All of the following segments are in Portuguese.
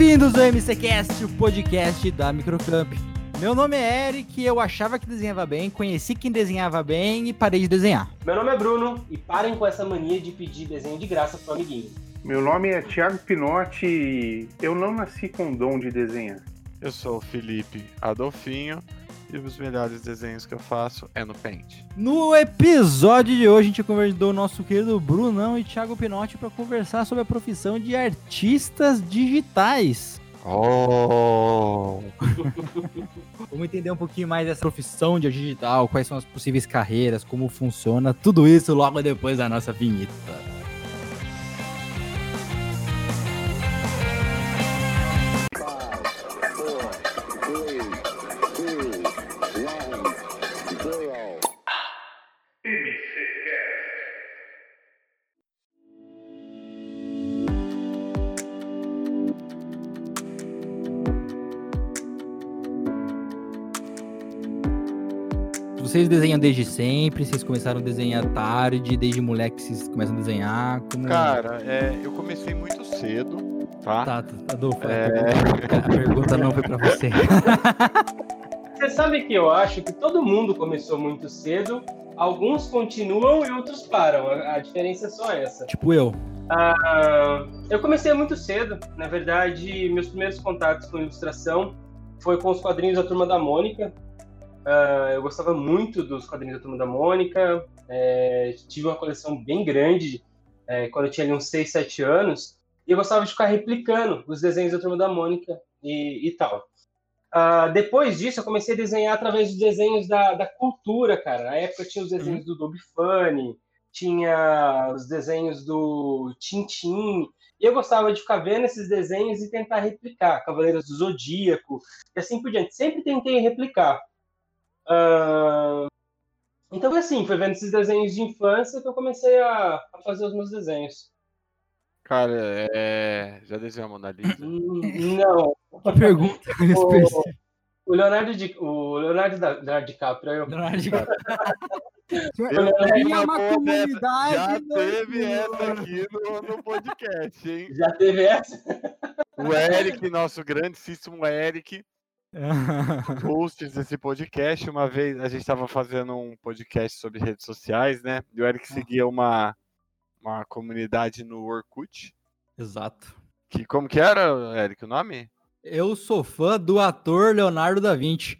Bem-vindos ao MCCast, o podcast da Microcamp. Meu nome é Eric, eu achava que desenhava bem, conheci quem desenhava bem e parei de desenhar. Meu nome é Bruno e parem com essa mania de pedir desenho de graça pro amiguinho. Meu nome é Thiago Pinotti e eu não nasci com dom de desenhar. Eu sou o Felipe Adolfinho e os melhores desenhos que eu faço é no Paint. No episódio de hoje, a gente convidou o nosso querido Brunão e Thiago Pinotti para conversar sobre a profissão de artistas digitais. Oh! Vamos entender um pouquinho mais dessa profissão de digital, quais são as possíveis carreiras, como funciona, tudo isso logo depois da nossa vinheta. Vocês desenham desde sempre? Vocês começaram a desenhar tarde? Desde moleque vocês começam a desenhar? Como... Cara, é, eu comecei muito cedo, tá? Tá, tá, Adolfo, é... a pergunta não foi pra você. Você sabe que eu acho que todo mundo começou muito cedo, alguns continuam e outros param. A, a diferença é só essa. Tipo eu. Ah, eu comecei muito cedo. Na verdade, meus primeiros contatos com ilustração foi com os quadrinhos da Turma da Mônica. Uh, eu gostava muito dos quadrinhos da Turma da Mônica. É, tive uma coleção bem grande é, quando eu tinha ali uns 6, 7 anos. E eu gostava de ficar replicando os desenhos da Turma da Mônica e, e tal. Uh, depois disso, eu comecei a desenhar através dos desenhos da, da cultura, cara. Na época tinha os desenhos do Dobby Funny, tinha os desenhos do Tintin. E eu gostava de ficar vendo esses desenhos e tentar replicar. Cavaleiros do Zodíaco, e assim por diante. Sempre tentei replicar. Uh, então, assim, foi vendo esses desenhos de infância que eu comecei a, a fazer os meus desenhos. Cara, é... já desenhou a Mona Lisa? Hum, não. Que pergunta o, o Leonardo, Di, o Leonardo da, da DiCaprio. Eu... Leonardo DiCaprio. Eu uma comunidade. Já teve essa aqui no, no podcast, hein? Já teve essa? O Eric, nosso grandíssimo Eric, hosts desse podcast. Uma vez a gente estava fazendo um podcast sobre redes sociais, né? E o Eric seguia uma, uma comunidade no Orkut. Exato. Que, como que era, Eric, o nome? Eu sou fã do ator Leonardo da Vinci.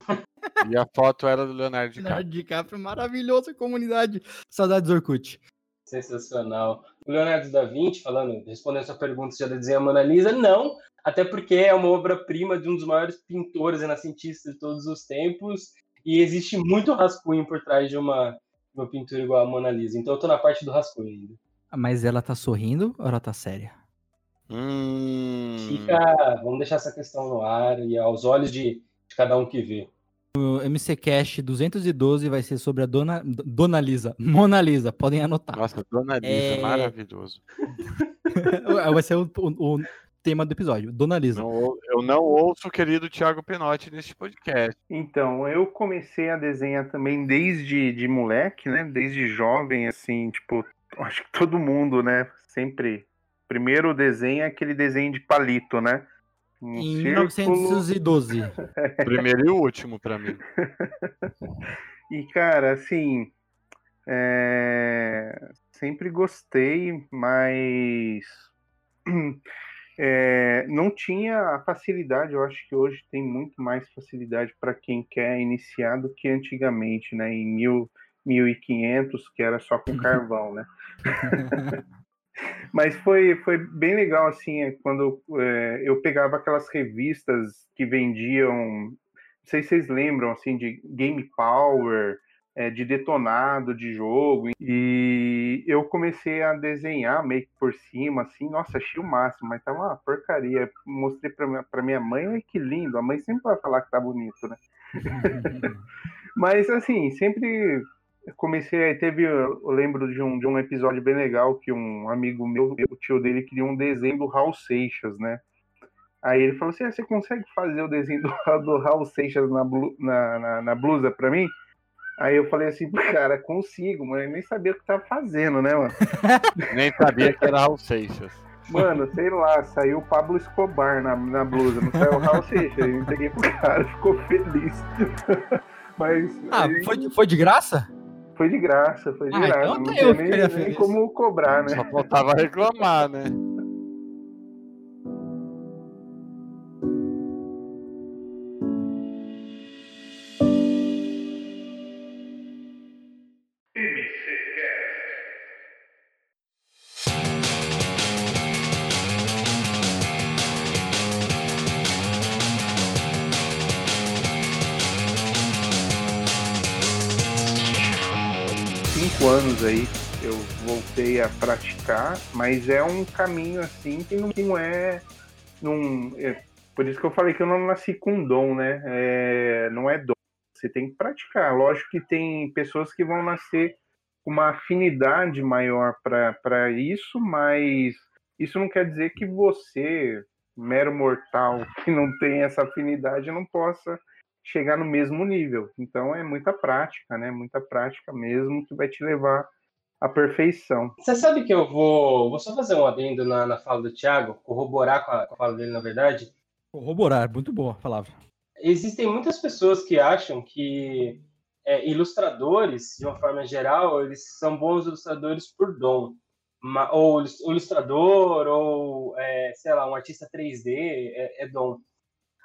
E a foto era do Leonardo Leonardo DiCaprio. DiCaprio, maravilhosa comunidade. Saudades do Orkut. Sensacional. O Leonardo da Vinci, falando, respondendo a sua pergunta se já desenha a Mona Lisa, não, até porque é uma obra-prima de um dos maiores pintores e renascentistas de todos os tempos, e existe muito rascunho por trás de uma, uma pintura igual a Mona Lisa. Então eu tô na parte do rascunho ainda. Mas ela tá sorrindo ou ela tá séria? Hum, Fica, vamos deixar essa questão no ar e aos olhos de, de cada um que vê. O MC Cash 212 vai ser sobre a Dona, Dona Lisa. Mona Lisa, podem anotar. Nossa, Dona Lisa, É. maravilhoso. vai ser o, o- o tema do episódio. Dona Lisa. Não eu não ouço o querido Thiago Pinotti neste podcast. Então, eu comecei a desenhar também desde de moleque, né? Desde jovem, assim, tipo, acho que todo mundo, né? Sempre. Primeiro desenho é aquele desenho de palito, né? Um Em círculo. 1912. Primeiro e último pra mim. E, cara, assim, é, sempre gostei, mas é, não tinha a facilidade. Eu acho que hoje tem muito mais facilidade para quem quer iniciar do que antigamente, né? Em mil, 1500, que era só com carvão, né? Mas foi, foi bem legal, assim, é, quando é, eu pegava aquelas revistas que vendiam, não sei se vocês lembram, assim, de Game Power, é, de detonado de jogo, e eu comecei a desenhar meio que por cima, assim, nossa, achei o máximo, mas tava uma porcaria. Mostrei pra minha, pra minha mãe, ai que lindo, a mãe sempre vai falar que tá bonito, né? Mas, assim, sempre comecei, teve, eu lembro de um, de um episódio bem legal que um amigo meu, o tio dele, queria um desenho do Raul Seixas, né? Aí ele falou assim: ah, você consegue fazer o desenho do, do Raul Seixas na, na, na, na, blusa pra mim? Aí eu falei assim, cara, consigo, mas eu nem sabia o que tava fazendo, né, mano? Nem sabia que era Raul Seixas. Mano, sei lá, saiu o Pablo Escobar na, na blusa, não saiu o Raul Seixas. Eu entreguei pro cara, ficou feliz. Mas. Ah, aí... foi, foi de graça? Foi de graça, foi de ah, graça. Então não tinha nem, nem como cobrar, né? Só faltava reclamar, né? Aí eu voltei a praticar, mas é um caminho assim que não, é, não, é, Por isso que eu falei que eu não nasci com dom, né? É, não é dom. Você tem que praticar. Lógico que tem pessoas que vão nascer com uma afinidade maior para isso, mas isso não quer dizer que você, mero mortal, que não tem essa afinidade, não possa chegar no mesmo nível. Então é muita prática, né? Muita prática mesmo que vai te levar à perfeição. Você sabe que eu vou, vou só fazer um adendo na, na fala do Thiago, corroborar com a, com a fala dele, na verdade. Corroborar, muito boa a palavra. Existem muitas pessoas que acham que é, ilustradores, de uma forma geral, eles são bons ilustradores por dom. Ou ilustrador, ou, é, sei lá, um artista 3D é, é dom.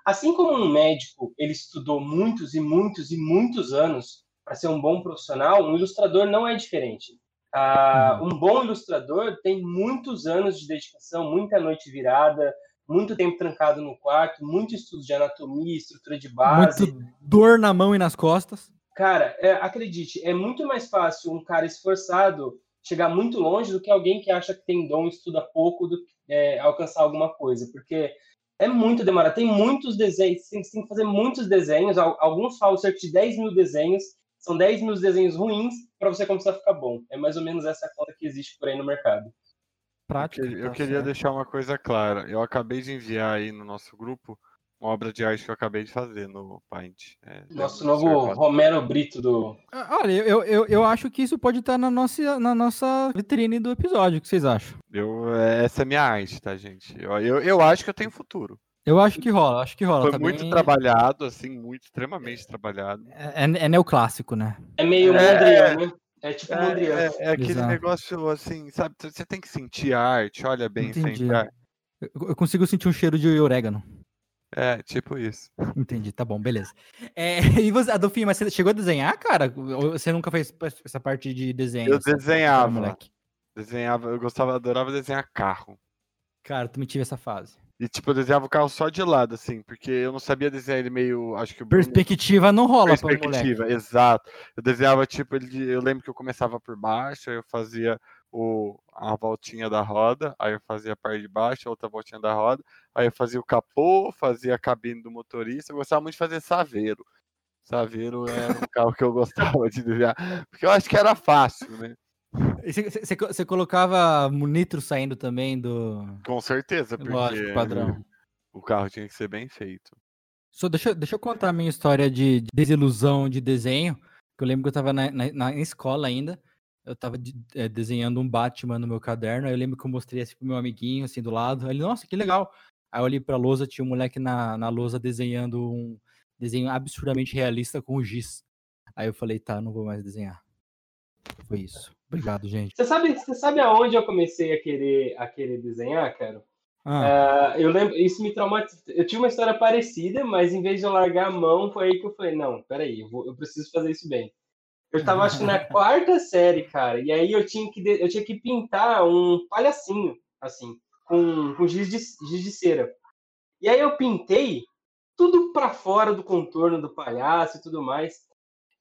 Assim como um médico, ele estudou muitos e muitos e muitos anos para ser um bom profissional, um ilustrador não é diferente. Uh, um bom ilustrador tem muitos anos de dedicação, muita noite virada, muito tempo trancado no quarto, muito estudo de anatomia, estrutura de base. Muito dor na mão e nas costas. Cara, é, acredite, é muito mais fácil um cara esforçado chegar muito longe do que alguém que acha que tem dom e estuda pouco do que é, alcançar alguma coisa, porque é muito demorado. Tem muitos desenhos, você tem que fazer muitos desenhos. Alguns falam cerca de 10 mil desenhos. São 10 mil desenhos ruins para você começar a ficar bom. É mais ou menos essa conta que existe por aí no mercado. Prática, eu, eu tá queria deixar uma coisa clara. Eu acabei de enviar aí no nosso grupo uma obra de arte que eu acabei de fazer no Paint. É, Nosso novo Romero Brito do. Ah, olha, eu, eu, eu acho que isso pode estar na nossa, na nossa vitrine do episódio. O que vocês acham? Eu, é, essa é minha arte, tá, gente? Eu, eu, eu acho que eu tenho futuro. Eu acho que rola, acho que rola. Foi tá muito bem... trabalhado, assim, muito, extremamente trabalhado. É, é, é neoclássico, né? É meio é, Mondrian, né? É tipo é, Mondrian. É, é aquele Exato. negócio, assim, sabe? Você tem que sentir a arte, olha bem, Entendi. Eu consigo sentir um cheiro de orégano. É, tipo isso. Entendi, tá bom, beleza. É, e você, Adolfinho, mas você chegou a desenhar, cara? Ou você nunca fez essa parte de desenho? Eu desenhava, moleque. Desenhava, eu gostava, adorava desenhar carro. Cara, tu me tive essa fase. E tipo, eu desenhava o carro só de lado, assim, porque eu não sabia desenhar ele meio. Acho que Perspectiva não rola Perspectiva, exato. Eu desenhava, tipo, ele, eu lembro que eu começava por baixo, aí eu fazia o, a voltinha da roda, aí eu fazia a parte de baixo, a outra voltinha da roda, aí eu fazia o capô, fazia a cabine do motorista, eu gostava muito de fazer saveiro. Saveiro era um carro que eu gostava de desenhar, porque eu acho que era fácil, né? Você colocava nitro saindo também do. Com certeza, porque Lógico, padrão. o carro tinha que ser bem feito. Só deixa, deixa eu contar a minha história de desilusão de desenho. Que eu lembro que eu estava na, na, na, escola ainda eu tava de, é, desenhando um Batman no meu caderno, aí eu lembro que eu mostrei assim pro meu amiguinho, assim, do lado, aí ele, nossa, que legal. Aí eu olhei pra lousa, tinha um moleque na, na lousa desenhando um desenho absurdamente realista com o giz. Aí eu falei, tá, não vou mais desenhar. Foi isso. Obrigado, gente. Você sabe, você sabe aonde eu comecei a querer, a querer desenhar, cara? Ah. Uh, eu lembro, isso me traumatizou. Eu tinha uma história parecida, mas em vez de eu largar a mão, foi aí que eu falei, não, peraí, eu, vou, eu preciso fazer isso bem. Eu tava, acho que na quarta série, cara. E aí eu tinha que, eu tinha que pintar um palhacinho, assim, com, com giz, de, giz de cera. E aí eu pintei tudo para fora do contorno do palhaço e tudo mais.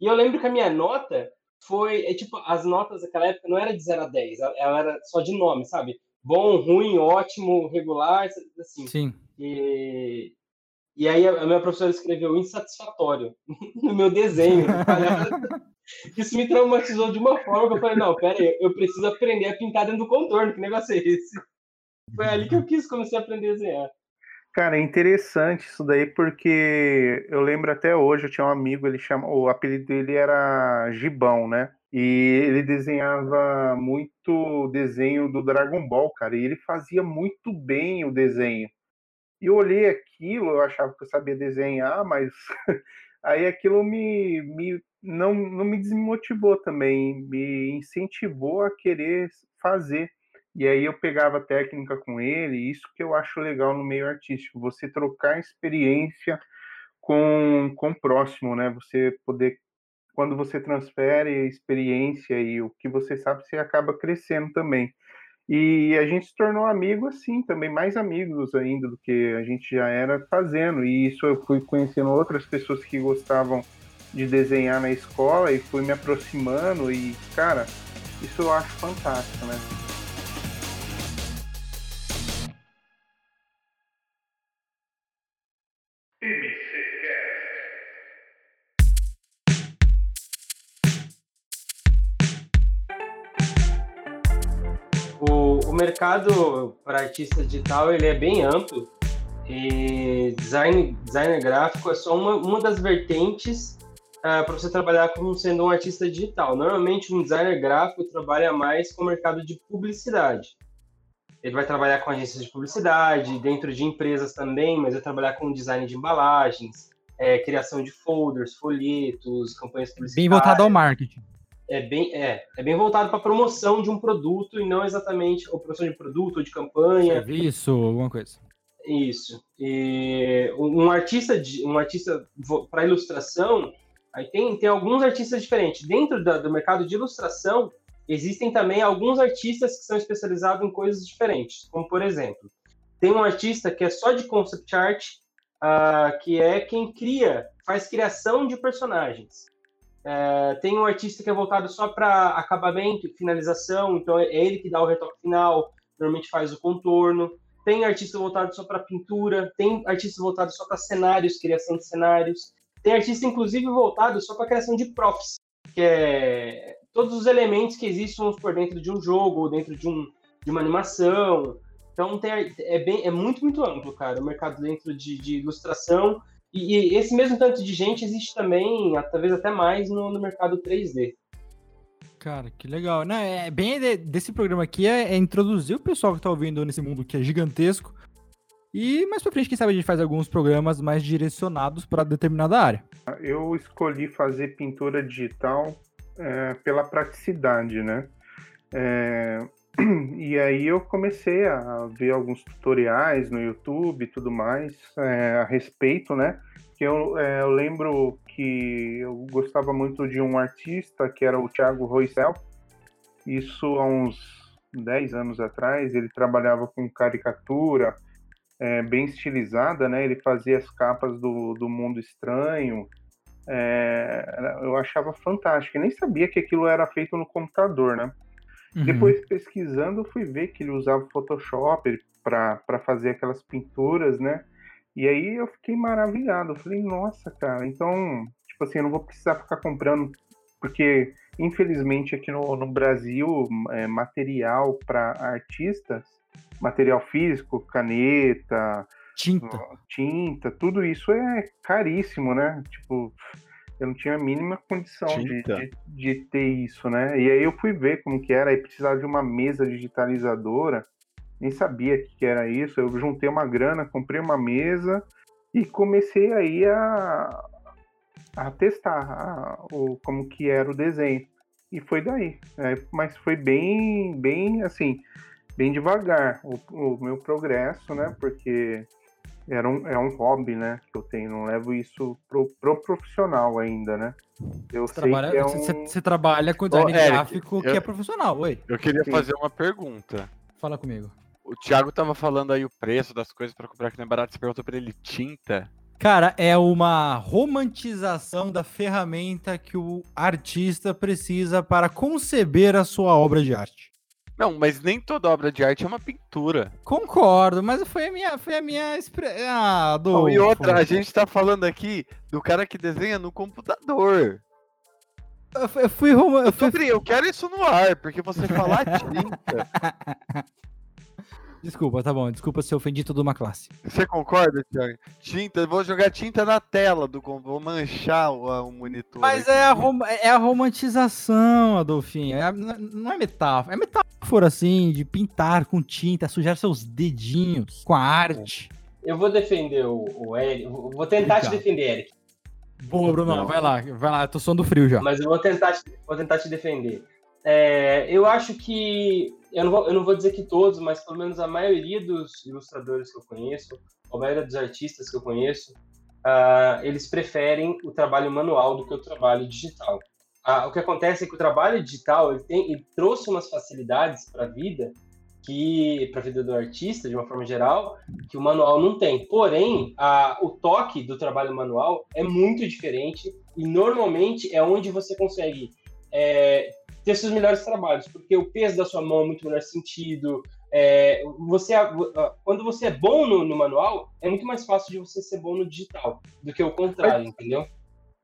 E eu lembro que a minha nota foi, é, tipo, as notas daquela época não era de 0 a 10, ela era só de nome, sabe? Bom, ruim, ótimo, regular, assim. Sim. E, e aí a minha professora escreveu insatisfatório no meu desenho. Isso me traumatizou de uma forma que eu falei, não, pera aí, eu preciso aprender a pintar dentro do contorno, que negócio é esse? Foi ali que eu quis começar a aprender a desenhar. Cara, é interessante isso daí, porque eu lembro até hoje, eu tinha um amigo, ele chama, o apelido dele era Gibão, né? E ele desenhava muito desenho do Dragon Ball, cara, e ele fazia muito bem o desenho. E eu olhei aquilo, eu achava que eu sabia desenhar, mas aí aquilo me, me não, não me desmotivou também, me incentivou a querer fazer. E aí eu pegava técnica com ele, isso que eu acho legal no meio artístico, você trocar experiência com, com o próximo, né? Você poder, quando você transfere experiência e o que você sabe, você acaba crescendo também. E a gente se tornou amigo assim, também mais amigos ainda do que a gente já era fazendo. E isso eu fui conhecendo outras pessoas que gostavam de desenhar na escola e fui me aproximando e, cara, isso eu acho fantástico, né? Mercado para artista digital ele é bem amplo e design, designer gráfico é só uma, uma das vertentes uh, ah, para você trabalhar como sendo um artista digital. Normalmente um designer gráfico trabalha mais com o mercado de publicidade. Ele vai trabalhar com agências de publicidade, dentro de empresas também, mas vai trabalhar com design de embalagens, é, criação de folders, folhetos, campanhas publicitárias. Bem voltado ao marketing é bem, é, é bem voltado para promoção de um produto e não exatamente ou promoção de produto ou de campanha. Serviço, alguma coisa. Isso. E um artista de um artista para ilustração, aí tem, tem alguns artistas diferentes. Dentro da, do mercado de ilustração, existem também alguns artistas que são especializados em coisas diferentes. Como por exemplo, tem um artista que é só de concept art, uh, que é quem cria, faz criação de personagens. É, tem um artista que é voltado só para acabamento finalização, então é ele que dá o retoque final, normalmente faz o contorno. Tem artista voltado só para pintura, tem artista voltado só para cenários, criação de cenários. Tem artista, inclusive, voltado só para criação de props, que é todos os elementos que existem por dentro de um jogo, ou dentro de, um, de uma animação. Então tem, é, bem, é muito, muito amplo, cara, o mercado dentro de, de ilustração e, e, esse mesmo tanto de gente existe também, talvez até mais, no, no mercado 3D. Cara, que legal. Não, é bem desse programa aqui é, é, introduzir o pessoal que tá ouvindo nesse mundo que é gigantesco. E mais pra frente, quem sabe a gente faz alguns programas mais direcionados para determinada área. Eu escolhi fazer pintura digital é, pela praticidade, né? É, e aí eu comecei a ver alguns tutoriais no YouTube e tudo mais é, a respeito, né? Que eu, é, eu, lembro que eu gostava muito de um artista que era o Thiago Roissel. Isso há uns 10 anos atrás, ele trabalhava com caricatura é, bem estilizada, né? Ele fazia as capas do, do Mundo Estranho. É, eu achava fantástico. Nem sabia que aquilo era feito no computador, né? Uhum. Depois, pesquisando, fui ver que ele usava Photoshop para fazer aquelas pinturas, né? E aí eu fiquei maravilhado. Eu falei, nossa, cara, então, tipo assim, eu não vou precisar ficar comprando, porque infelizmente aqui no, no Brasil, é, material para artistas, material físico, caneta, tinta. tinta, tudo isso é caríssimo, né? Tipo, eu não tinha a mínima condição de, de, de, ter isso, né? E aí eu fui ver como que era, aí precisava de uma mesa digitalizadora, nem sabia o que era isso, eu juntei uma grana, comprei uma mesa e comecei aí a, a testar a, o, como que era o desenho. E foi daí, é, mas foi bem, bem assim, bem devagar o, o meu progresso, né? Porque era um, é um hobby, né, que eu tenho, não levo isso pro, pro profissional ainda, né? Eu você sei trabalha, que é um... você, você trabalha com design Ô, gráfico eu, que é profissional, oi. Eu queria Sim. fazer uma pergunta. Fala comigo. O Thiago tava falando aí o preço das coisas para comprar que não é barato, você perguntou pra ele tinta. Cara, é uma romantização da ferramenta que o artista precisa para conceber a sua obra de arte. Não, mas nem toda obra de arte é uma pintura. Concordo, mas foi a minha, foi a minha expressão. Ah, do... E outra, a gente tá falando aqui do cara que desenha no computador. Eu fui, eu fui, eu, fui... eu quero isso no ar, porque você falar tinta. Desculpa, tá bom. Desculpa se eu ofendi toda uma classe. Você concorda, Thiago? Tinta, vou jogar tinta na tela do vou manchar o, o monitor. Mas é a, rom é a romantização, Adolfinho. É não é metáfora. É metáfora, assim, de pintar com tinta, sujar seus dedinhos com a arte. Eu vou defender o, o Eric. Vou tentar te defender, Eric. Boa, Bruno. Vai lá, vai lá. Eu tô suando frio já. Mas eu vou tentar, vou tentar te defender. É, eu acho que, eu não, vou, eu não vou dizer que todos, mas pelo menos a maioria dos ilustradores que eu conheço, a maioria dos artistas que eu conheço, uh, eles preferem o trabalho manual do que o trabalho digital. Uh, o que acontece é que o trabalho digital ele, tem, ele trouxe umas facilidades para a vida que para a vida do artista de uma forma geral que o manual não tem. Porém, a, o toque do trabalho manual é muito diferente e normalmente é onde você consegue é, ter seus melhores trabalhos, porque o peso da sua mão é muito melhor sentido. É, você, quando você é bom no, no, manual, é muito mais fácil de você ser bom no digital do que o contrário, mas, entendeu?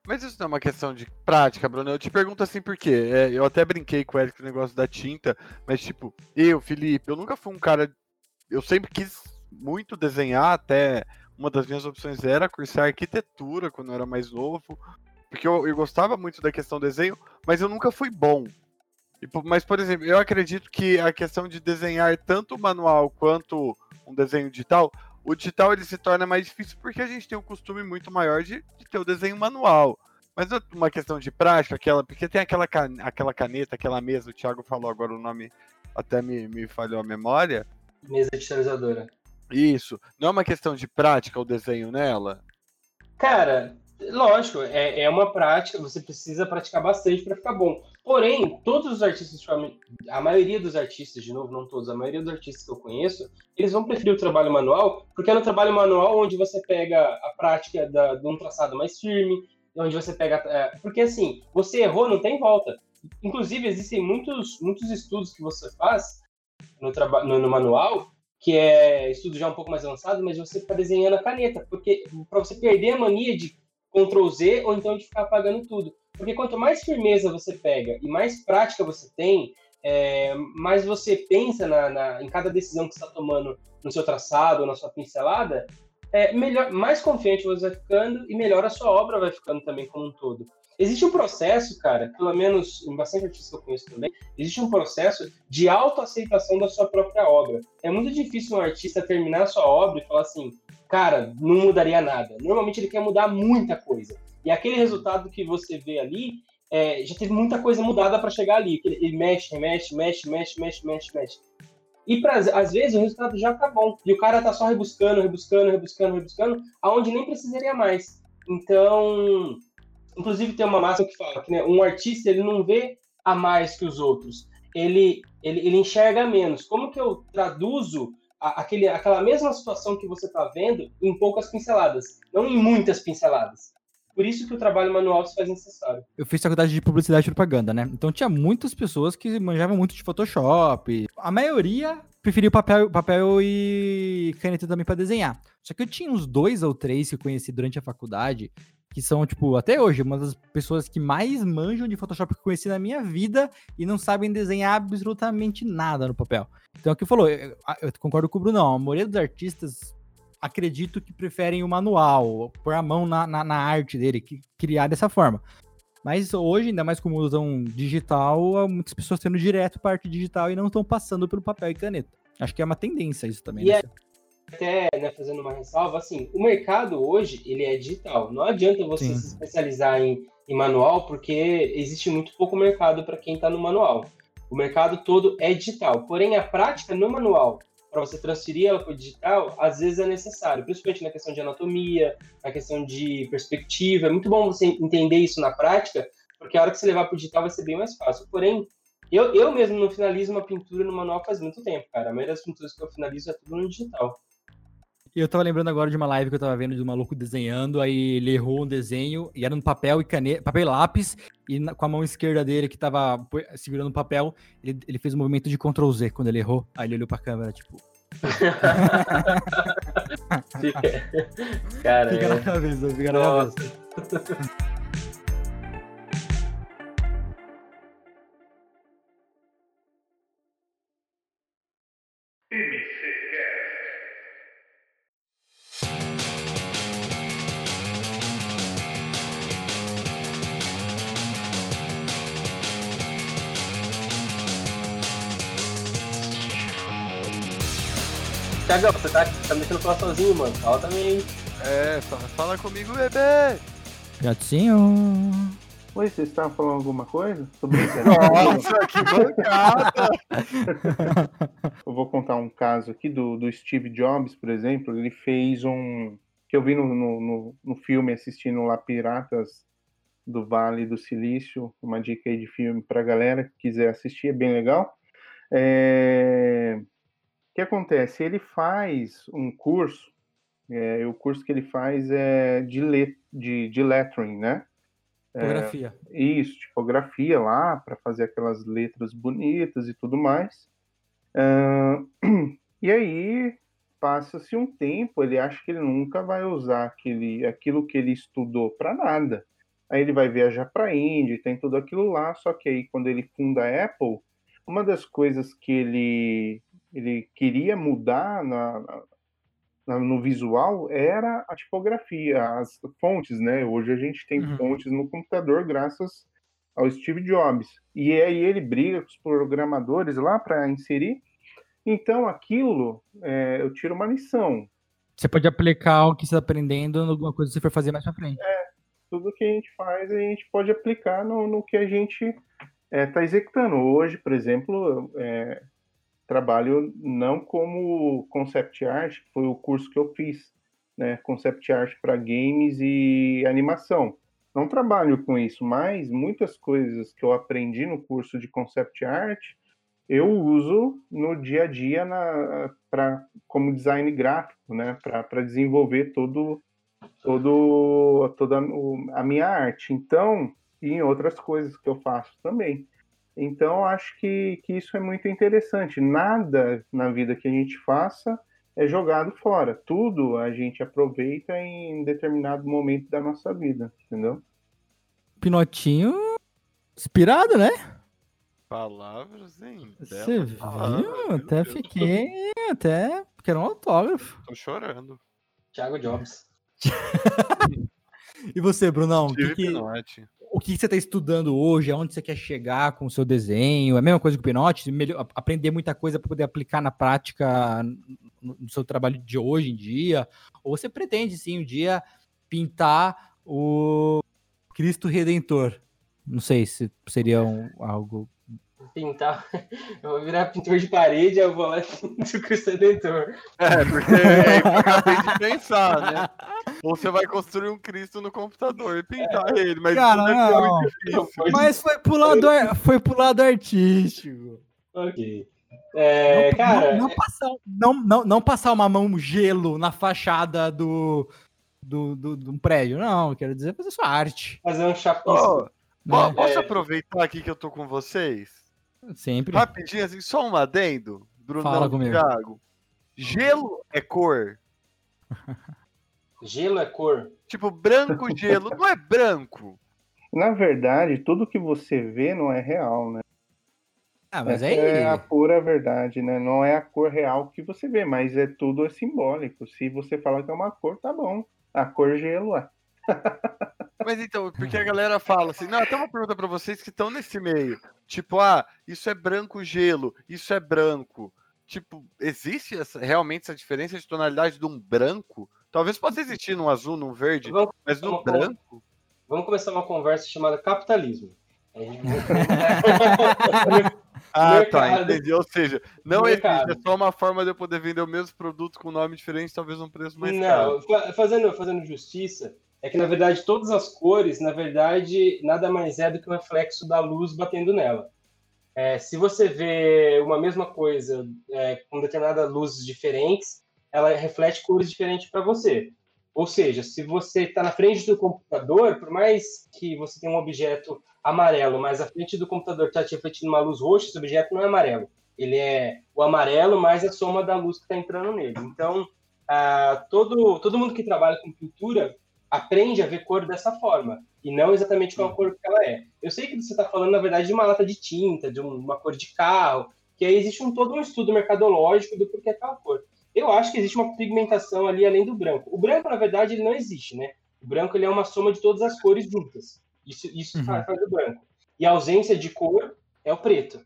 Mas isso não é uma questão de prática, Bruno. Eu te pergunto assim por quê. É, eu até brinquei com o Eric o negócio da tinta, mas tipo, eu, Felipe, eu nunca fui um cara. Eu sempre quis muito desenhar, até uma das minhas opções era cursar arquitetura quando eu era mais novo, porque eu, eu gostava muito da questão do desenho, mas eu nunca fui bom. Mas, por exemplo, eu acredito que a questão de desenhar tanto manual quanto um desenho digital, o digital ele se torna mais difícil porque a gente tem um costume muito maior de, de ter o desenho manual. Mas uma questão de prática, aquela, porque tem aquela, can, aquela caneta, aquela mesa, o Thiago falou agora o nome, até me, me falhou a memória. Mesa digitalizadora. Isso. Não é uma questão de prática o desenho nela? Cara, Lógico, é, é uma prática, você precisa praticar bastante para ficar bom. Porém, todos os artistas, a maioria dos artistas, de novo, não todos, a maioria dos artistas que eu conheço, eles vão preferir o trabalho manual, porque é no trabalho manual onde você pega a prática da, de um traçado mais firme, onde você pega. É, porque assim, você errou, não tem volta. Inclusive, existem muitos, muitos estudos que você faz no, no, no manual que é estudo já um pouco mais avançado, mas você está desenhando a caneta, porque para você perder a mania de Ctrl Z ou então de ficar apagando tudo. Porque quanto mais firmeza você pega e mais prática você tem, é, mais você pensa na, na, em cada decisão que você está tomando no seu traçado na sua pincelada, é, melhor, mais confiante você vai ficando e melhor a sua obra vai ficando também como um todo. Existe um processo, cara, pelo menos em bastante artistas que eu conheço também, existe um processo de autoaceitação da sua própria obra. É muito difícil um artista terminar a sua obra e falar assim, cara, não mudaria nada. Normalmente ele quer mudar muita coisa. E aquele resultado que você vê ali, é, já teve muita coisa mudada para chegar ali. Ele, mexe, mexe, mexe, mexe, mexe, mexe, mexe. E pra, às vezes o resultado já tá bom. E o cara tá só rebuscando, rebuscando, rebuscando, rebuscando, aonde nem precisaria mais. Então, inclusive tem uma máxima que fala que né, um artista ele não vê a mais que os outros. Ele, ele, ele enxerga menos. Como que eu traduzo aquele, aquela mesma situação que você está vendo em poucas pinceladas, não em muitas pinceladas. Por isso que o trabalho manual se faz necessário. Eu fiz faculdade de publicidade e propaganda, né? Então tinha muitas pessoas que manjavam muito de Photoshop. A maioria preferia papel, papel e caneta também para desenhar. Só que eu tinha uns dois ou três que eu conheci durante a faculdade que são, tipo, até hoje, uma das pessoas que mais manjam de Photoshop que eu conheci na minha vida e não sabem desenhar absolutamente nada no papel. Então, é o que falou, eu, eu concordo com o Bruno, a maioria dos artistas acredito que preferem o manual, pôr a mão na, na, na arte dele, que, criar dessa forma. Mas hoje, ainda mais como usam digital, muitas pessoas tendo direto para arte digital e não estão passando pelo papel e caneta. Acho que é uma tendência isso também. E né? é, até né, fazendo uma ressalva, assim, o mercado hoje ele é digital. Não adianta você Sim. se especializar em, em, manual, porque existe muito pouco mercado para quem está no manual. O mercado todo é digital. Porém, a prática no manual, para você transferir ela para o digital, às vezes é necessário, principalmente na questão de anatomia, na questão de perspectiva. É muito bom você entender isso na prática, porque a hora que você levar para o digital vai ser bem mais fácil. Porém, eu, eu mesmo não finalizo uma pintura no manual faz muito tempo, cara. A maioria das pinturas que eu finalizo é tudo no digital. E eu tava lembrando agora de uma live que eu tava vendo de um maluco desenhando, aí ele errou um desenho, e era no papel e caneta, papel e lápis, e na, com a mão esquerda dele que tava segurando o papel, ele, ele fez um movimento de Ctrl Z quando ele errou. Aí ele olhou pra câmera, tipo. fica... Cara, fica na cabeça, fica na cabeça. Thiagão, você tá, tá deixando falar sozinho, mano. Fala também. É, fala, fala comigo, bebê. Gatinho. Oi, vocês estavam falando alguma coisa? Brincando. Nossa, que bancada! Eu vou contar um caso aqui do, do Steve Jobs, por exemplo. Ele fez um. que eu vi no, no, no, no filme assistindo lá Piratas do Vale do Silício. Uma dica aí de filme pra galera que quiser assistir, é bem legal. É... O que acontece? Ele faz um curso, é, o curso que ele faz é de, let, de, de lettering, né? Tipografia. É, isso, tipografia lá, para fazer aquelas letras bonitas e tudo mais. Uh, e aí passa-se um tempo, ele acha que ele nunca vai usar aquele, aquilo que ele estudou para nada. Aí ele vai viajar para a Índia, tem tudo aquilo lá, só que aí quando ele funda a Apple, uma das coisas que ele, ele queria mudar na, na, no visual era a tipografia, as fontes, né? Hoje a gente tem uhum. fontes no computador graças ao Steve Jobs. E aí ele briga com os programadores lá para inserir. Então aquilo, é, eu tiro uma lição. Você pode aplicar o que você está aprendendo em alguma coisa que você for fazer mais para frente. É, tudo que a gente faz a gente pode aplicar no, no que a gente está é, tá executando. Hoje, por exemplo, é, trabalho não como concept art, que foi o curso que eu fiz, né? Concept art para games e animação. Não trabalho com isso, mas muitas coisas que eu aprendi no curso de concept art eu uso no dia a dia na, pra, como design gráfico, né? Para desenvolver todo, todo, toda a minha arte. Então, e em outras coisas que eu faço também. Então, acho que, que isso é muito interessante. Nada na vida que a gente faça é jogado fora. Tudo a gente aproveita em determinado momento da nossa vida, entendeu? Pinotinho inspirado, né? Palavras, hein? Você viu? Palavras, até fiquei, até quero um autógrafo. Tô chorando. Thiago Jobs. e você, Brunão? que, que o que você está estudando hoje, aonde você quer chegar com o seu desenho, é a mesma coisa que o Pinote, aprender muita coisa para poder aplicar na prática no, seu trabalho de hoje em dia, ou você pretende sim um dia pintar o Cristo Redentor? Não sei se seria um, algo pintar, eu vou virar pintor de parede, eu vou lá e pinto o Cristo Redentor. É, porque é importante de pensar, né? Ou você vai construir um Cristo no computador e pintar é. ele, mas Cara, não, não. Mas foi pro, lado, foi pro lado artístico. Ok. É, não, cara, não, não, é passar, não, não, não passar uma mão gelo na fachada do, do, do, do um prédio, não, quero dizer fazer sua arte. Fazer um chapisco. Oh, Posso é. aproveitar aqui que eu tô com vocês? Sempre. Rapidinho, assim, só um adendo, Bruno Fala Thiago. Gelo é cor. Gelo é cor. Tipo, branco gelo não é branco. Na verdade, tudo que você vê não é real, né? Ah, mas aí... é a pura verdade, né? Não é a cor real que você vê, mas é tudo simbólico. Se você fala que é uma cor, tá bom. A cor gelo é. Mas então, porque a galera fala assim, não, até uma pergunta para vocês que estão nesse meio. Tipo, ah, isso é branco gelo, isso é branco. Tipo, existe essa, realmente essa diferença de tonalidade de um branco? Talvez possa existir num azul, num verde, vamos, mas no vamos, branco. Vamos começar uma conversa chamada capitalismo. ah, tá, entendi. Ou seja, não existe, é só uma forma de eu poder vender o mesmo produto com nome diferente, talvez um preço mais não, caro. Não, fazendo, fazendo justiça, é que na verdade todas as cores, na verdade, nada mais é do que um reflexo da luz batendo nela. É, se você vê uma mesma coisa é, com determinadas luzes diferentes, ela reflete cores diferentes para você. Ou seja, se você está na frente do computador, por mais que você tenha um objeto amarelo, mas a frente do computador está te refletindo uma luz roxa, esse objeto não é amarelo. Ele é o amarelo mais a soma da luz que está entrando nele. Então, ah, todo, todo mundo que trabalha com pintura aprende a ver cor dessa forma e não exatamente a cor que ela é. Eu sei que você está falando, na verdade, de uma lata de tinta, de uma cor de carro, que aí existe um, todo um estudo mercadológico do porquê aquela cor. Eu acho que existe uma pigmentação ali além do branco. O branco, na verdade, ele não existe, né? O branco ele é uma soma de todas as cores juntas. Isso, isso uhum. faz o branco. E a ausência de cor é o preto.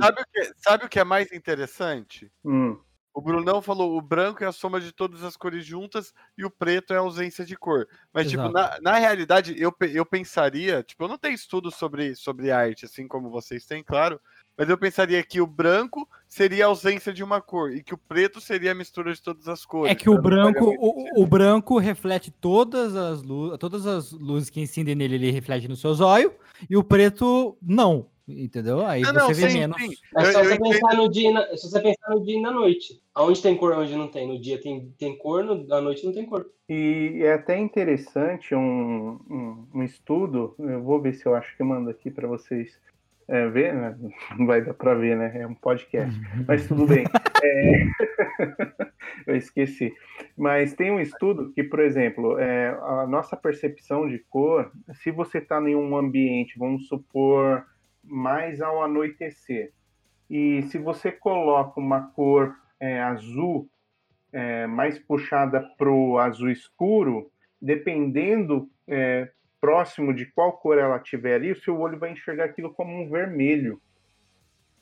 Sabe o que, sabe o que é mais interessante? Hum. O Brunão falou: o branco é a soma de todas as cores juntas e o preto é a ausência de cor. Mas, Exato. tipo, na, na realidade, eu, eu pensaria, tipo, eu não tenho estudo sobre, sobre arte, assim como vocês têm, claro, mas eu pensaria que o branco seria a ausência de uma cor e que o preto seria a mistura de todas as cores. É que o branco, o, o, branco reflete todas as luzes, todas as luzes que incidem nele, ele reflete no seu zóio, e o preto não. Entendeu? Aí não, você não, vê sim, menos. Sim. É só eu, você eu pensar no dia, é só você pensar no dia e na noite. Aonde tem cor, onde não tem. No dia tem, tem cor, no, na noite não tem cor. E é até interessante um, um, um estudo, eu vou ver se eu acho que eu mando aqui para vocês é, ver, né? Não vai dar para ver, né? É um podcast. Mas tudo bem. É... eu esqueci. Mas tem um estudo que, por exemplo, é, a nossa percepção de cor, se você está em um ambiente, vamos supor mais ao anoitecer. E se você coloca uma cor é, azul é, mais puxada para o azul escuro, dependendo é, próximo de qual cor ela tiver ali, o seu olho vai enxergar aquilo como um vermelho.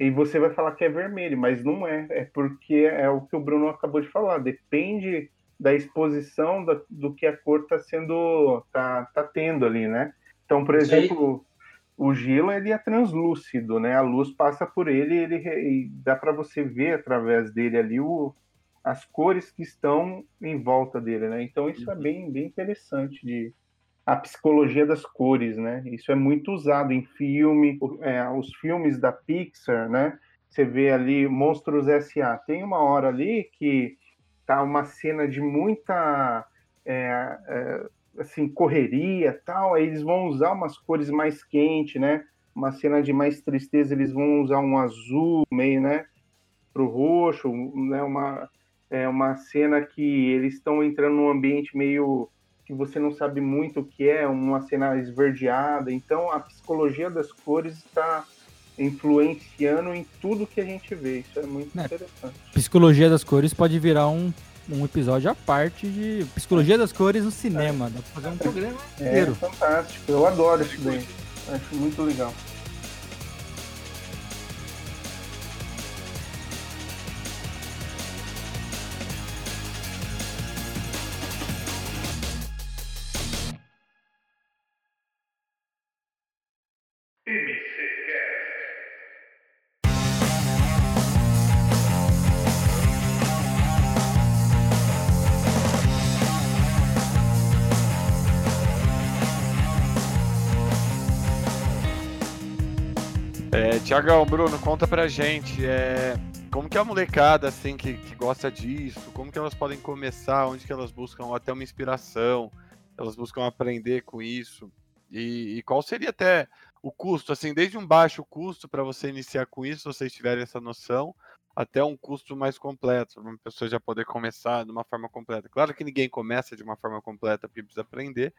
E você vai falar que é vermelho, mas não é. É porque é o que o Bruno acabou de falar. Depende da exposição da, do que a cor está sendo tá, tá tendo ali, né? Então, por exemplo, o gelo ele é translúcido, né? A luz passa por ele, ele e dá para você ver através dele ali o, as cores que estão em volta dele, né? Então isso é uhum. bem, bem interessante de a psicologia das cores, né? Isso é muito usado em filme, é, os filmes da Pixar, né? Você vê ali Monstros S.A. Tem uma hora ali que tá uma cena de muita é, é, assim, correria tal, aí eles vão usar umas cores mais quentes, né? Uma cena de mais tristeza, eles vão usar um azul meio, né? Pro roxo, né? Uma, é uma cena que eles estão entrando num ambiente meio que você não sabe muito o que é, uma cena esverdeada. Então, a psicologia das cores está influenciando em tudo que a gente vê. Isso é muito é, interessante. Psicologia das cores pode virar um um episódio à parte de psicologia das cores no cinema. Dá pra fazer um programa é, inteiro. É fantástico, eu adoro isso daí. Acho muito legal. Tiagão, Bruno, conta pra gente. É, como que a molecada, assim, que, que gosta disso, como que elas podem começar, onde que elas buscam até uma inspiração, elas buscam aprender com isso, e, e qual seria até o custo, assim, desde um baixo custo para você iniciar com isso, se vocês tiverem essa noção, até um custo mais completo, para uma pessoa já poder começar de uma forma completa. Claro que ninguém começa de uma forma completa porque precisa aprender,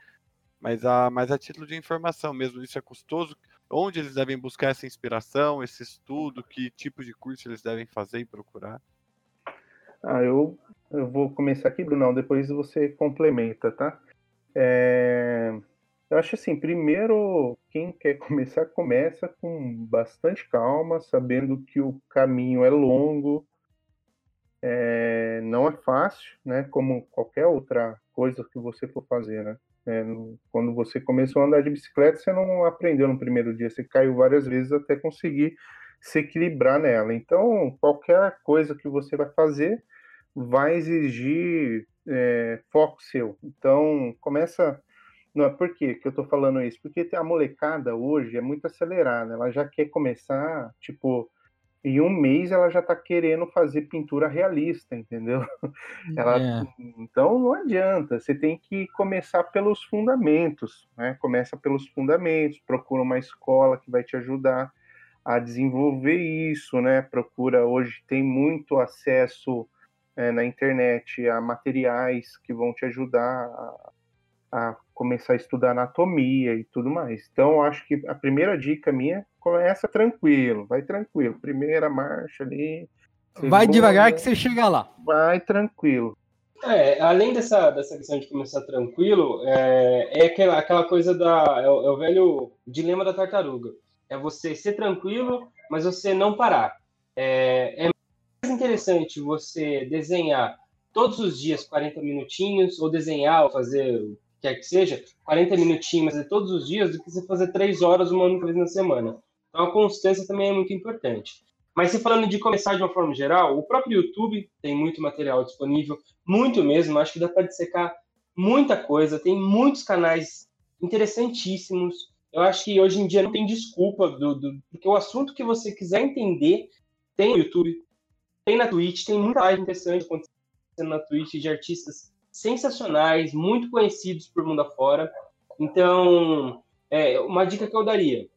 mas a, mas a título de informação mesmo, isso é custoso, onde eles devem buscar essa inspiração, esse estudo, que tipo de curso eles devem fazer e procurar? Ah, eu, eu vou começar aqui, Brunão, depois você complementa, tá? É, eu acho assim, primeiro, quem quer começar, começa com bastante calma, sabendo que o caminho é longo, é, não é fácil, né? Como qualquer outra coisa que você for fazer, né? É, quando você começou a andar de bicicleta, você não aprendeu no primeiro dia, você caiu várias vezes até conseguir se equilibrar nela. Então, qualquer coisa que você vai fazer vai exigir é, foco seu. Então, começa. Não, por que eu estou falando isso? Porque a molecada hoje é muito acelerada, ela já quer começar, tipo, em um mês ela já está querendo fazer pintura realista, entendeu? Ela, é. Então não adianta, você tem que começar pelos fundamentos, né? Começa pelos fundamentos, procura uma escola que vai te ajudar a desenvolver isso, né? Procura hoje tem muito acesso é, na internet a materiais que vão te ajudar a, a começar a estudar anatomia e tudo mais. Então, acho que a primeira dica minha começa tranquilo, vai tranquilo. Primeira marcha ali. Segunda, vai devagar que você chega lá. Vai tranquilo. É, além dessa, dessa questão de começar tranquilo, é, é aquela, aquela coisa da. É o, é o, velho dilema da tartaruga. É você ser tranquilo, mas você não parar. É, é interessante você desenhar todos os dias 40 minutinhos, ou desenhar, ou fazer o que quer que seja, 40 minutinhos, fazer todos os dias, do que você fazer 3 horas uma única vez na semana. Então a constância também é muito importante. Mas se falando de começar de uma forma geral, o próprio YouTube tem muito material disponível, muito mesmo, acho que dá para dissecar muita coisa, tem muitos canais interessantíssimos. Eu acho que hoje em dia não tem desculpa, do, do, porque o assunto que você quiser entender tem no YouTube, tem na Twitch, tem muita live interessante acontecendo na Twitch de artistas sensacionais, muito conhecidos por mundo afora. Então, é, uma dica que eu daria: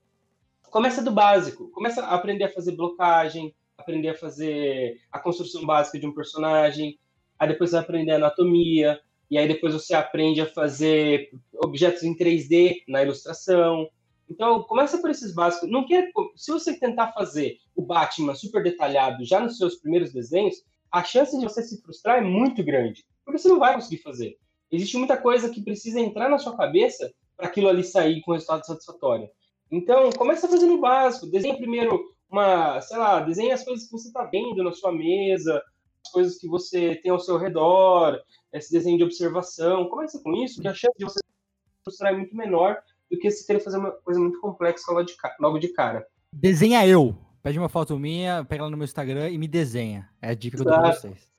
começa do básico, começa a aprender a fazer blocagem, aprender a fazer a construção básica de um personagem, aí depois você vai aprender anatomia, e aí depois você aprende a fazer objetos em 3D na ilustração. Então, começa por esses básicos. Não quer, se você tentar fazer o Batman super detalhado já nos seus primeiros desenhos, a chance de você se frustrar é muito grande, porque você não vai conseguir fazer. Existe muita coisa que precisa entrar na sua cabeça para aquilo ali sair com resultado satisfatório. Então, começa fazendo o básico. Desenha primeiro uma, sei lá, desenha as coisas que você está vendo na sua mesa, as coisas que você tem ao seu redor, esse desenho de observação. Começa com isso, que a chance de você se frustrar é muito menor do que se querer fazer uma coisa muito complexa logo de, logo de cara. Desenha eu. Pede uma foto minha, pega ela no meu Instagram e me desenha. É a dica que eu dou pra vocês.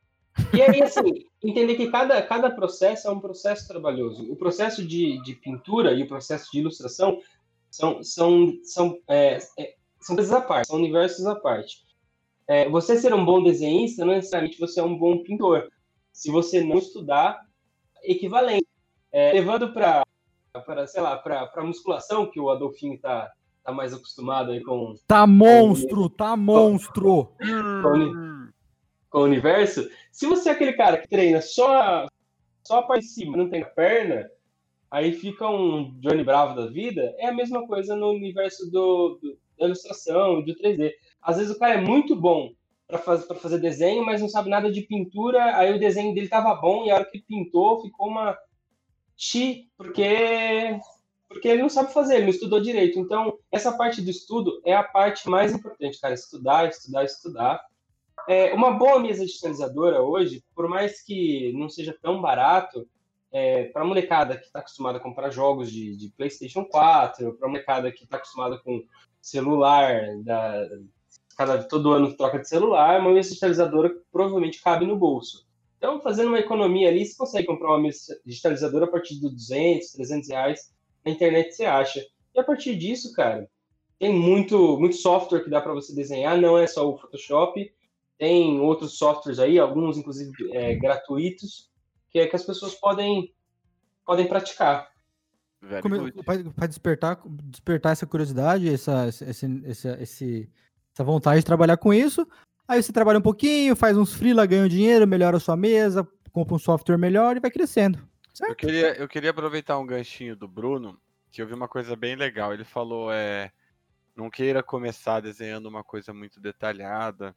E aí, assim, entender que cada, cada processo é um processo trabalhoso. O processo de, de pintura e o processo de ilustração são, são, são, é, é, são coisas à parte, são universos à parte. É, você ser um bom desenhista não necessariamente você é um bom pintor. Se você não estudar, equivalente. É, levando para, sei lá, para musculação, que o Adolfinho está tá mais acostumado aí com. Tá monstro, com, tá monstro! Com, com, o universo. Se você é aquele cara que treina só, só a parte de cima, não tem a perna, aí fica um Johnny Bravo da vida, é a mesma coisa no universo do, do da ilustração, do 3D. Às vezes o cara é muito bom para faz, fazer desenho, mas não sabe nada de pintura, aí o desenho dele tava bom e a hora que pintou ficou uma chi, porque porque ele não sabe fazer, ele não estudou direito. Então, essa parte do estudo é a parte mais importante, cara, estudar, estudar, estudar. É, uma boa mesa digitalizadora hoje, por mais que não seja tão barato, é, para molecada que está acostumada a comprar jogos de, de PlayStation 4, para molecada que está acostumada com celular, da, cada todo ano troca de celular, uma mesa digitalizadora provavelmente cabe no bolso. Então, fazendo uma economia ali, você consegue comprar uma mesa digitalizadora a partir de 200, 300 reais. Na internet você acha. E a partir disso, cara, tem muito, muito software que dá para você desenhar, não é só o Photoshop. Tem outros softwares aí, alguns inclusive é, gratuitos, que é que as pessoas podem, podem praticar. Para despertar, despertar essa curiosidade, essa, esse, esse, esse, essa vontade de trabalhar com isso, aí você trabalha um pouquinho, faz uns freela, ganha dinheiro, melhora a sua mesa, compra um software melhor e vai crescendo. Certo? Eu queria, eu queria aproveitar um ganchinho do Bruno, que eu vi uma coisa bem legal. Ele falou, é, não queira começar desenhando uma coisa muito detalhada.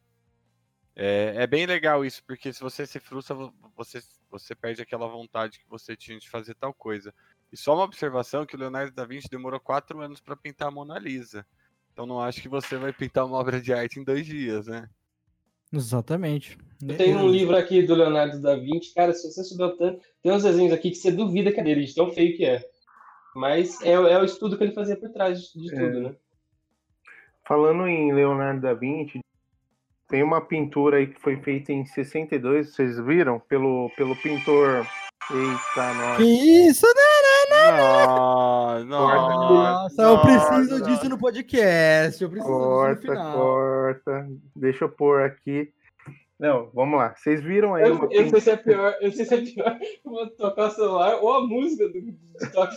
É, é bem legal isso, porque se você se frustra, você, você perde aquela vontade que você tinha de fazer tal coisa. E só uma observação que o Leonardo da Vinci demorou quatro anos para pintar a Mona Lisa. Então não acho que você vai pintar uma obra de arte em dois dias, né? Exatamente. Eu tenho um livro aqui do Leonardo da Vinci, cara, se você souber tanto, tem uns desenhos aqui que você duvida que é dele, de tão feio que é. Mas é, é o estudo que ele fazia por trás de, de é. tudo, né? Falando em Leonardo da Vinci, tem uma pintura aí que foi feita em 62, vocês viram? Pelo, pelo pintor. Eita, nossa. Que isso, né? Nossa, nossa, eu preciso nossa. disso no podcast. Eu preciso corta, disso no final. Corta, deixa eu pôr aqui. Não, vamos lá. Vocês viram aí eu, uma. Eu sei se é pior, eu sei se é pior. Vou tocar o celular ou a música do, toque.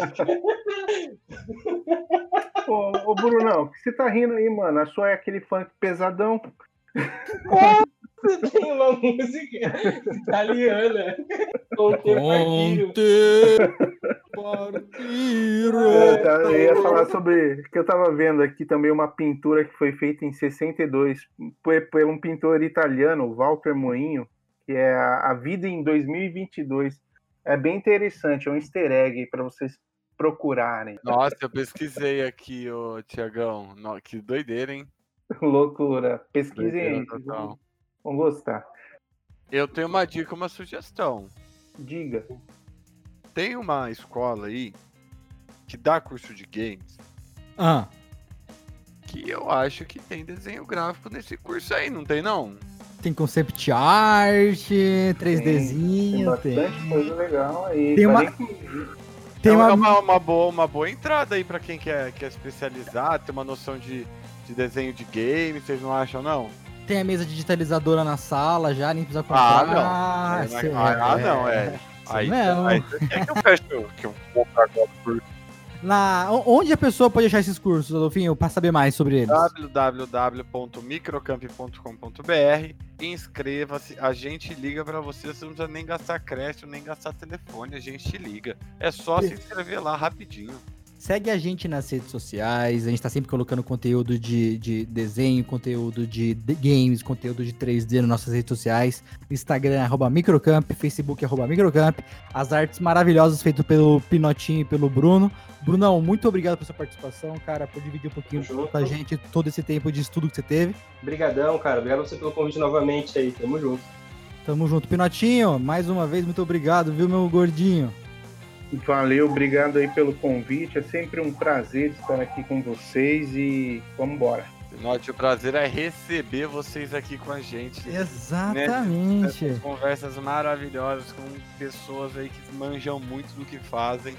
ô, ô, Brunão, que você tá rindo aí, mano? A sua é aquele funk pesadão. Você tem uma música italiana. Conte partiro. Eu, eu ia falar sobre que eu tava vendo aqui também uma pintura que foi feita em 62 por, por um pintor italiano, Walter Moinho, que é a, a Vida em 2022. É bem interessante, é um easter egg para vocês procurarem. Nossa, eu pesquisei aqui, ô Tiagão. Que doideira, hein? Loucura. Pesquisem aí. Vão gostar. Eu tenho uma dica, uma sugestão. Diga. Tem uma escola aí que dá curso de games Ah, que eu acho que tem desenho gráfico nesse curso aí, não tem não? tem concept art, Tem 3Dzinho, bastante tem. coisa legal aí. Tem uma- Tem é uma, uma, uma boa, uma boa entrada aí pra quem quer, quer especializar, ter uma noção de, de desenho de game, vocês não acham não? tem a mesa digitalizadora na sala já, nem precisa Ah, comprar. não. Ah, ah, cê- ah, não, é. Aí, mesmo. aí quer que eu feche que eu vou comprar agora por Na, onde a pessoa pode achar esses cursos, Adolfinho, pra saber mais sobre eles? www.microcamp.com.br Inscreva-se, a gente liga pra você, você não precisa nem gastar crédito, nem gastar telefone, a gente liga. É só se inscrever lá rapidinho. Segue a gente nas redes sociais, a gente tá sempre colocando conteúdo de, de desenho, conteúdo de, de games, conteúdo de 3D nas nossas redes sociais. Instagram, arroba Microcamp, Facebook, arroba Microcamp. As artes maravilhosas feitas pelo Pinotinho e pelo Bruno. Brunão, muito obrigado pela sua participação, cara, por dividir um pouquinho junto. com a gente todo esse tempo de estudo que você teve. Obrigadão, cara. Obrigado você pelo convite novamente aí. Tamo junto. Tamo junto. Pinotinho, mais uma vez, muito obrigado, viu, meu gordinho? Valeu, obrigado aí pelo convite. É sempre um prazer estar aqui com vocês e vamos embora. Note, o prazer é receber vocês aqui com a gente. Exatamente. Essas conversas maravilhosas com pessoas aí que manjam muito do que fazem.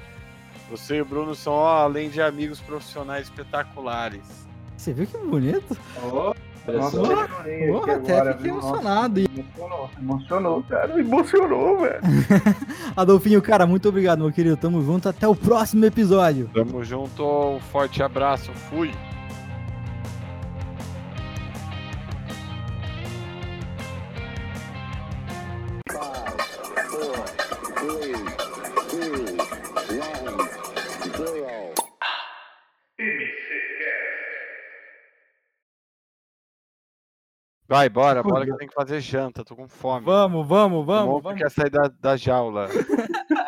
Você e o Bruno são, ó, além de amigos profissionais espetaculares. Você viu que bonito? Ó, olha Nossa, aqui até agora, fiquei? Nossa, emocionado. Emocionou, emocionou, cara. Emocionou, velho. Adolfinho, cara, muito obrigado, meu querido. Tamo junto. Até o próximo episódio. Tamo junto, um forte abraço, fui! Vai, bora, bora que eu tenho que fazer janta, tô com fome. Vamos, vamos, vamos, monstro vamos. quer sair da, da jaula.